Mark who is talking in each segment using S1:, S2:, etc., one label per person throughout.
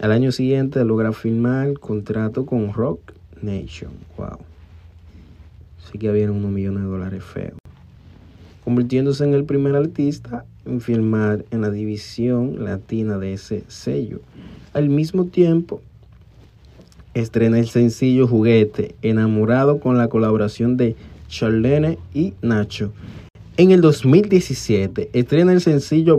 S1: Al año siguiente logra firmar contrato con Rock Nation. Wow. Sí que había unos millones de dólares feos. Convirtiéndose en el primer artista en firmar en la división latina de ese sello. Al mismo tiempo, estrena el sencillo Juguete, enamorado con la colaboración de Charlene y Nacho. En el 2017 estrena el sencillo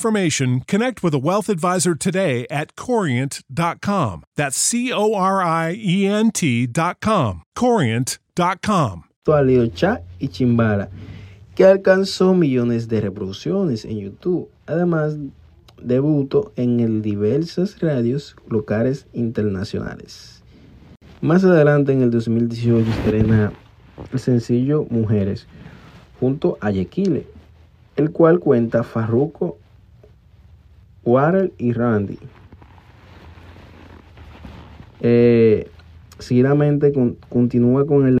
S2: connect with a wealth advisor today at corient.com. That's C O R I E N T.com. Corient.com.
S1: Y Chimbala, que alcanzó millones de reproducciones en YouTube. Además, debutó en diversas radios locales internacionales. Más adelante, en el 2018, estrena el sencillo Mujeres junto a Yequile, el cual cuenta Farruko, Warren y Randy. Eh, seguidamente con, continúa con el